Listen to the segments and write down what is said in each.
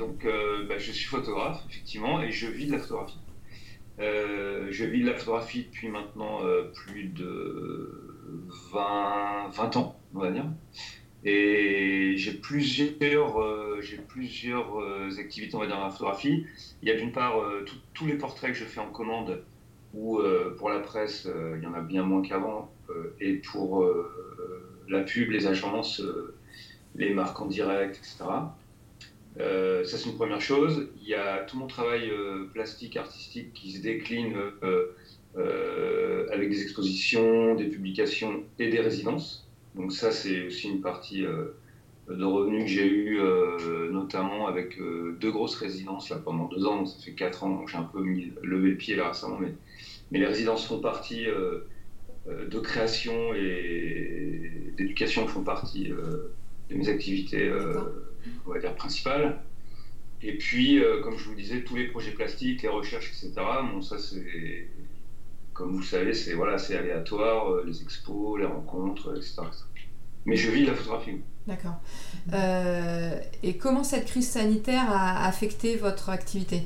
donc bah, je suis photographe, effectivement, et je vis de la photographie. je vis de la photographie depuis maintenant plus de 20, 20 ans, on va dire. Et j'ai plusieurs, euh, euh, activités, on va dire, dans la photographie. Il y a d'une part euh, tous les portraits que je fais en commande, ou pour la presse, il y en a bien moins qu'avant, et pour la pub, les agences, les marques en direct, etc. ça, c'est une première chose. Il y a tout mon travail plastique, artistique qui se décline avec des expositions, des publications et des résidences. Donc ça, c'est aussi une partie euh, de revenus que j'ai eu, euh, notamment avec euh, deux grosses résidences pendant deux ans. Ça fait quatre ans, j'ai un peu mis, levé le pied là récemment, mais les résidences font partie de création et d'éducation font partie de mes activités, on va dire, principales. Et puis, comme je vous disais, tous les projets plastiques, les recherches, etc. Bon, ça, c'est comme vous le savez, c'est voilà, c'est aléatoire, euh, les expos, les rencontres, etc. Mais je vis la photographie. D'accord. Euh, et comment cette crise sanitaire a affecté votre activité?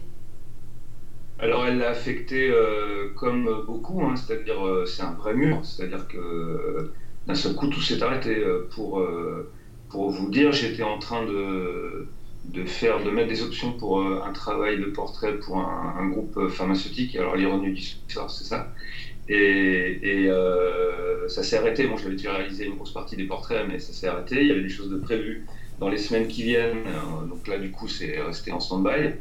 Alors elle l'a affecté euh, comme beaucoup, hein, c'est-à-dire c'est un vrai mur, c'est-à-dire que d'un seul coup tout s'est arrêté. Pour, pour vous dire, j'étais en train de, faire, de mettre des options pour euh, un travail de portrait pour un, groupe pharmaceutique. Alors l'ironie du sort, c'est ça. Et, euh, ça s'est arrêté. Bon, j'avais déjà réalisé une grosse partie des portraits, mais ça s'est arrêté. Il y avait des choses de prévues dans les semaines qui viennent. Euh, donc là, du coup, c'est resté en stand-by.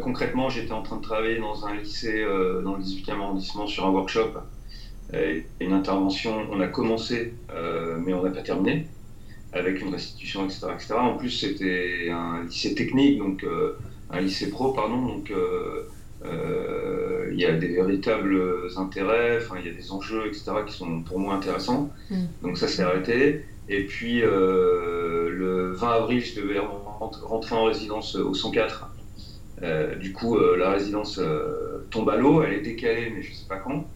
concrètement, j'étais en train de travailler dans un lycée dans le 18e arrondissement sur un workshop. Une intervention, on a commencé, mais on n'a pas terminé avec une restitution, etc. etc. En plus, c'était un lycée technique, donc euh, un lycée pro, pardon, donc euh, euh, il y a des véritables intérêts, il y a des enjeux, etc., qui sont pour moi intéressants. Mm. Donc ça s'est arrêté. Et puis, le 20 avril, je devais rentrer en résidence au 104. du coup, la résidence tombe à l'eau, elle est décalée, mais je ne sais pas quand.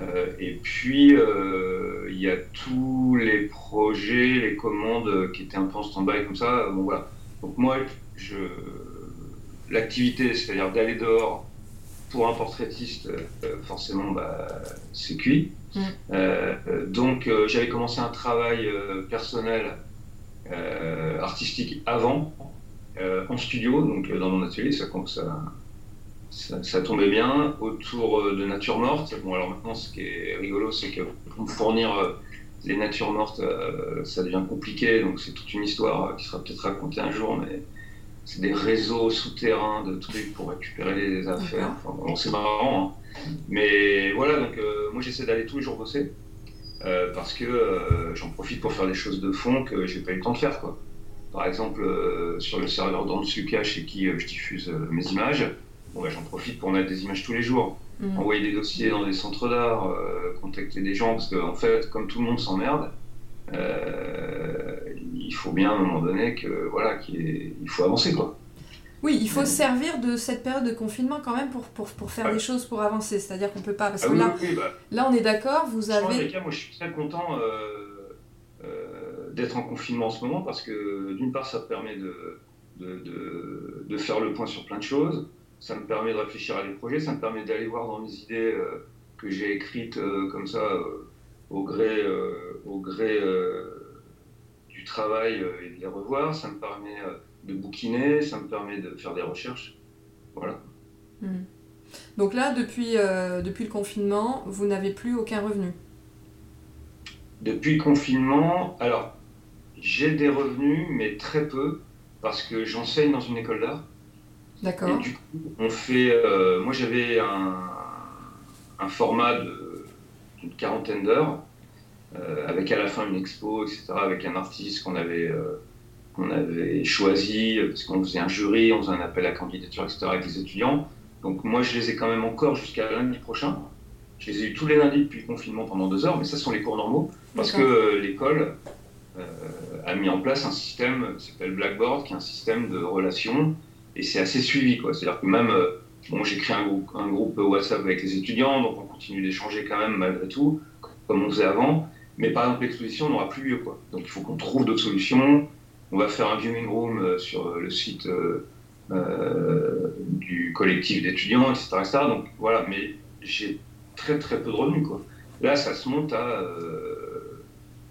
Euh, et puis, euh, il y a tous les projets, les commandes qui étaient un peu en stand-by comme ça. Bon, voilà. Donc moi, je... l'activité, c'est-à-dire d'aller dehors pour un portraitiste, euh, forcément, bah, c'est cuit. Mm. donc j'avais commencé un travail personnel, artistique avant, en studio, donc dans mon atelier, ça, ça, ça, tombait bien autour euh, de Nature Morte. Bon, alors maintenant, ce qui est rigolo, c'est que pour fournir euh, les natures mortes, euh, ça devient compliqué. Donc, c'est toute une histoire qui sera peut-être racontée un jour, mais c'est des réseaux souterrains de trucs pour récupérer les affaires. Enfin, bon, c'est marrant. Hein. Mais voilà, donc moi, j'essaie d'aller tous les jours bosser parce que j'en profite pour faire des choses de fond que j'ai pas eu le temps de faire. Quoi. Par exemple, sur le serveur d'Ansuka chez qui je diffuse mes images, Bah, j'en profite pour mettre des images tous les jours. Mm. Envoyer des dossiers dans des centres d'art, euh, contacter des gens, parce qu'en en fait, comme tout le monde s'emmerde, euh, il faut bien à un moment donné que voilà, qu'il faut avancer quoi. Oui, il faut se servir de cette période de confinement quand même pour, pour, pour faire des choses pour avancer. C'est-à-dire qu'on peut pas. Parce ah que là, bah. là, on est d'accord, vous avez. Cas, moi, je suis très content euh, d'être en confinement en ce moment parce que d'une part, ça permet de, de, de, de, faire le point sur plein de choses ça me permet de réfléchir à des projets, ça me permet d'aller voir dans mes idées euh, que j'ai écrites euh, comme ça euh, au gré, au gré du travail et de les revoir, ça me permet de bouquiner, ça me permet de faire des recherches. Voilà. Hmm. Donc là, depuis, depuis le confinement, vous n'avez plus aucun revenu? Depuis le confinement, alors j'ai des revenus, mais très peu, parce que j'enseigne dans une école d'art. D'accord. du coup, on fait. Euh, moi, j'avais un, un, format d'une quarantaine d'heures, euh, avec à la fin une expo, etc., avec un artiste qu'on avait, euh, qu'on avait choisi, parce qu'on faisait un jury, on faisait un appel à candidature, etc., avec les étudiants. Donc, moi, je les ai quand même encore jusqu'à lundi prochain. Je les ai eu tous les lundis depuis le confinement pendant deux heures, mais ça, ce sont les cours normaux, parce que l'école a mis en place un système qui s'appelle Blackboard, qui est un système de relations et c'est assez suivi. C'est-à-dire que même, euh, bon, j'ai créé un groupe, WhatsApp avec les étudiants, donc on continue d'échanger quand même malgré tout, comme on faisait avant. Mais par exemple, l'exposition n'aura plus lieu. Quoi. Donc il faut qu'on trouve d'autres solutions. on va faire un viewing room sur le site du collectif d'étudiants, etc., etc. Donc voilà, mais j'ai très très peu de revenus. Quoi. Là, ça se monte à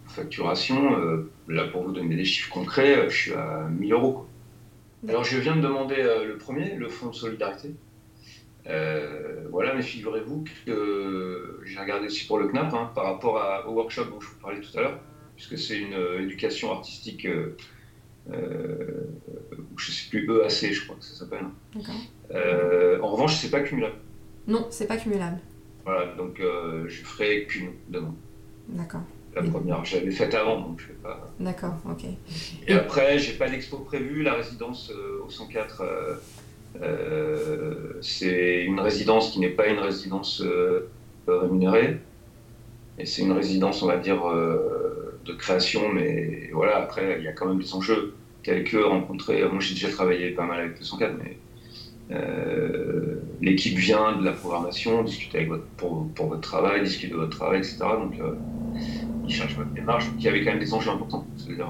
facturation. là, pour vous donner des chiffres concrets, je suis à 1000 euros. Alors, je viens de demander le premier, le fonds de solidarité. Euh, voilà, mais figurez-vous que j'ai regardé aussi pour le CNAP hein, par rapport au workshop dont je vous parlais tout à l'heure, puisque c'est une euh, éducation artistique, euh, je ne sais plus, EAC, je crois que ça s'appelle. en revanche, c'est pas cumulable. Non, c'est pas cumulable. Voilà, donc je ferai qu'une demain. D'accord. La première, j'avais faite avant, donc je vais pas. D'accord, ok. Et après, j'ai pas d'expo prévu. La résidence au 104 euh, c'est une résidence qui n'est pas une résidence euh, rémunérée. Et c'est une résidence, on va dire, euh, de création, mais voilà, après, il y a quand même des enjeux tels que rencontrer. Moi, j'ai déjà travaillé pas mal avec le 104, mais l'équipe vient de la programmation, discuter avec votre, pour, pour, votre travail, discuter de votre travail, etc. Donc, ils cherchent votre démarche. Il y avait quand même des enjeux importants. C'est-à-dire,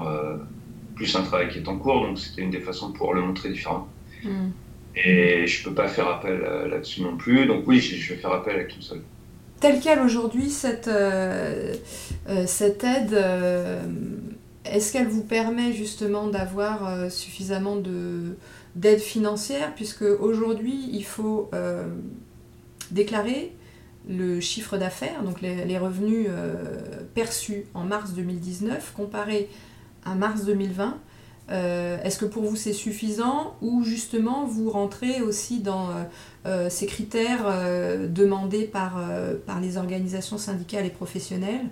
plus un travail qui est en cours, donc c'était une des façons de pouvoir le montrer différemment. Hmm. Et je ne peux pas faire appel euh, là-dessus non plus. Donc oui, je vais faire appel avec tout seul. Telle qu'elle aujourd'hui, cette, euh, euh, cette aide, est-ce qu'elle vous permet justement d'avoir suffisamment d'aide financière? Puisque aujourd'hui, il faut déclarer le chiffre d'affaires, donc les, revenus perçus en mars 2019 comparé à mars 2020 euh, est-ce que pour vous c'est suffisant ou justement vous rentrez aussi dans euh, euh, ces critères demandés par les organisations syndicales et professionnelles,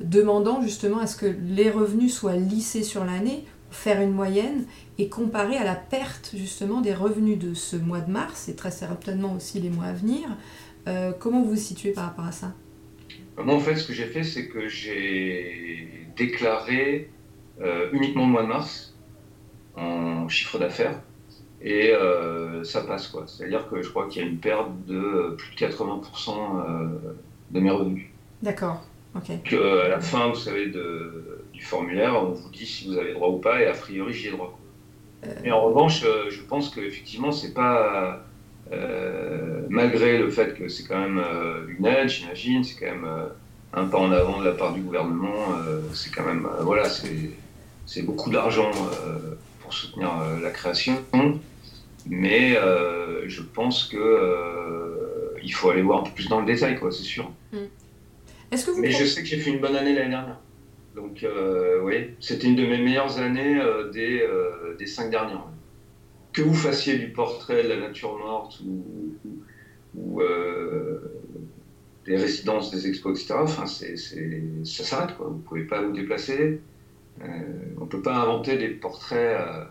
demandant justement à ce que les revenus soient lissés sur l'année, faire une moyenne et comparer à la perte justement des revenus de ce mois de mars et très certainement aussi les mois à venir. comment vous vous situez par rapport à ça? Moi en fait ce que j'ai fait c'est que j'ai déclaré uniquement le mois de mars en chiffre d'affaires. Et euh, ça passe, quoi. C'est-à-dire que je crois qu'il y a une perte de plus de 80% euh, de mes revenus. D'accord, ok. à la fin, vous savez, de, du formulaire, on vous dit si vous avez droit ou pas, et a priori, j'y ai droit. Euh. Mais en revanche, je pense qu'effectivement, c'est pas. malgré le fait que c'est quand même une aide, j'imagine, c'est quand même un pas en avant de la part du gouvernement, c'est quand même. voilà, c'est beaucoup d'argent pour soutenir euh, la création. Mais euh, je pense que euh, il faut aller voir un peu plus dans le détail, quoi, c'est sûr. Mm. Est-ce que vous Mais je sais que j'ai fait une bonne année l'année dernière. Donc, oui, c'était une de mes meilleures années des, des cinq dernières. Que vous fassiez du portrait de la nature morte ou, ou, des résidences, des expos, etc., enfin, c'est, ça s'arrête. Quoi. Vous ne pouvez pas vous déplacer. Euh, on ne peut pas inventer des portraits euh,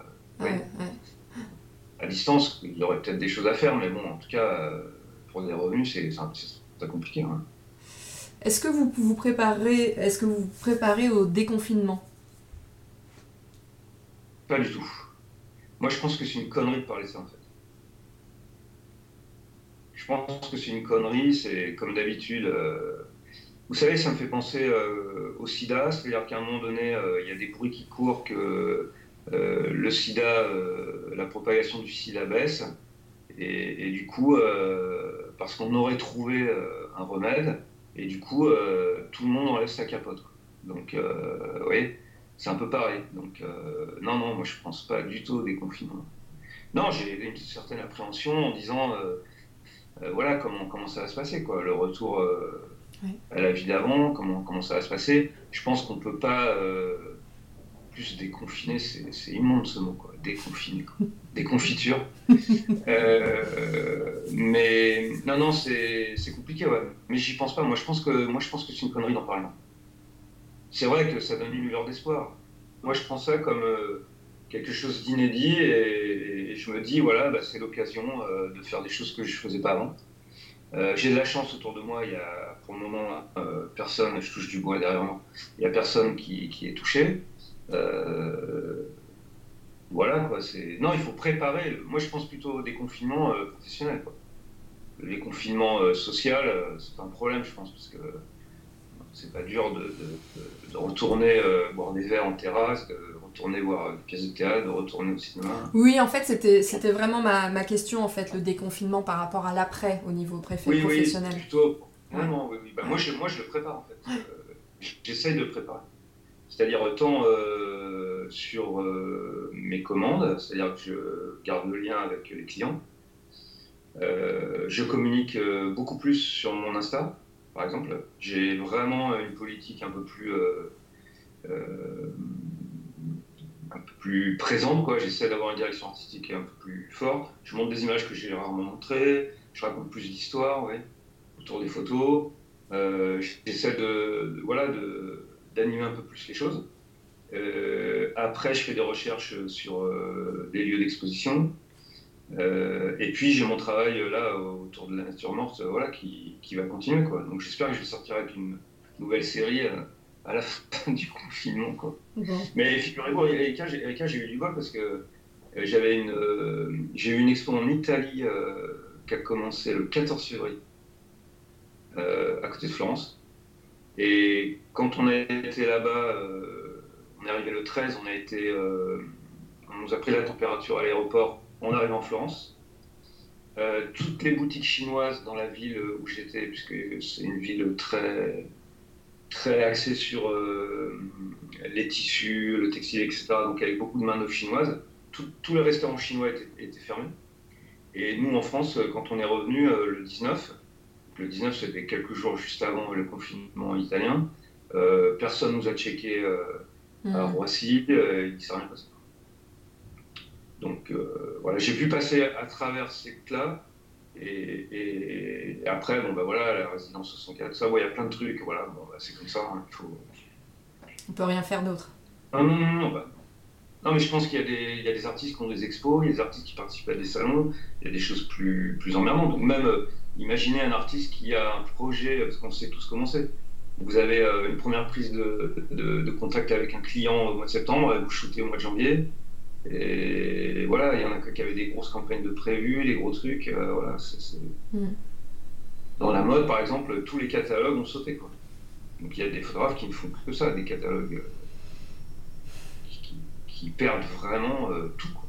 à distance. Il y aurait peut-être des choses à faire, mais bon, en tout cas, euh, pour des revenus, c'est compliqué. Hein. Est-ce que vous vous préparez, est-ce que vous, préparez au déconfinement? Pas du tout. Moi, je pense que c'est une connerie de parler ça, en fait. Je pense que c'est une connerie, c'est comme d'habitude, vous savez, ça me fait penser euh, au sida, c'est-à-dire qu'à un moment donné, euh, il y a des bruits qui courent que euh, le sida, la propagation du sida baisse, et, du coup, parce qu'on aurait trouvé un remède, et du coup, tout le monde enlève sa capote. Donc, oui, c'est un peu pareil. Donc, non, non, moi je pense pas du tout au déconfinement. Non, j'ai une certaine appréhension en disant, voilà, comment, comment ça va se passer, quoi, le retour à la vie d'avant, comment, comment ça va se passer. Je pense qu'on ne peut pas euh, plus déconfiner, c'est immonde ce mot, quoi, déconfiner, quoi. déconfiture. euh, mais non, non, c'est compliqué, ouais. Mais j'y pense pas. Moi, je pense que, moi, je pense que c'est une connerie d'en parler. C'est vrai que ça donne une lueur d'espoir. Moi, je prends ça comme euh, quelque chose d'inédit et, je me dis, voilà, bah, c'est l'occasion euh, de faire des choses que je faisais pas avant. Euh, j'ai de la chance autour de moi, il y a pour le moment euh, personne, je touche du bois derrière moi, il n'y a personne qui, qui est touché. Euh, voilà quoi, c'est. Non, il faut préparer. Moi je pense plutôt au déconfinement professionnel. Quoi. Le déconfinement social, c'est un problème, je pense, parce que c'est pas dur de, de, de retourner boire des verres en terrasse, de retourner voir des pièces de théâtre, de retourner au cinéma. Oui, en fait, c'était, c'était vraiment ma, ma, question, en fait, le déconfinement par rapport à l'après au niveau préfet oui, professionnel. Oui, plutôt. Vraiment, oui, oui. Bah, moi, je, moi, je le prépare, en fait. Euh, j'essaye de le préparer. C'est-à-dire autant euh, sur euh, mes commandes, c'est-à-dire que je garde le lien avec les clients. Euh, je communique beaucoup plus sur mon Insta, par exemple. J'ai vraiment une politique un peu plus un peu plus présente. J'essaie d'avoir une direction artistique un peu plus forte. Je montre des images que j'ai rarement montrées. Je raconte plus d'histoires, autour des photos. J'essaie de, voilà, de, d'animer un peu plus les choses. Euh, après, je fais des recherches sur euh, des lieux d'exposition. Euh, et puis, j'ai mon travail là autour de la nature morte voilà, qui, qui va continuer. Quoi. Donc, j'espère que je vais sortir avec une nouvelle série à la fin du confinement. Quoi. Mais figurez-vous, Erika, j'ai eu du bol parce que j'avais une, j'ai eu une expo en Italie qui a commencé le 14 février à côté de Florence. Et quand on a été là-bas, euh, on est arrivé le 13, on a été, euh, on nous a pris la température à l'aéroport, on arrive en Florence. Euh, toutes les boutiques chinoises dans la ville où j'étais, puisque c'est une ville très, très axée sur les tissus, le textile, etc., donc avec beaucoup de main-d'œuvre chinoise, tous les restaurants chinois étaient, fermés. Et nous, en France, quand on est revenu le 19, le 19, c'était quelques jours juste avant le confinement italien. Euh, personne nous a checké euh, à hmm. Roissy, euh, il ne s'est rien passé. Donc voilà, j'ai pu passer à travers ces là et, après, bon, bah, voilà, la résidence 64, ça, il y a plein de trucs, voilà, bon, bah, c'est comme ça, hein, il faut... On peut rien faire d'autre. Non, non, non, non, bah, non, mais je pense qu'il y, y, a des artistes qui ont des expos, il y a des artistes qui participent à des salons, il y a des choses plus, plus emmerdantes. Donc même, imaginez un artiste qui a un projet, parce qu'on sait tous comment c'est. Vous avez euh, une première prise de, de, contact avec un client au mois de septembre, vous shootez au mois de janvier. Et voilà, il y en a qui avaient des grosses campagnes de prévues, des gros trucs. Euh, voilà, mm. Dans la mode, par exemple, tous les catalogues ont sauté. Quoi. Donc il y a des photographes qui ne font que ça, des catalogues euh, qui, perdent vraiment tout. Quoi.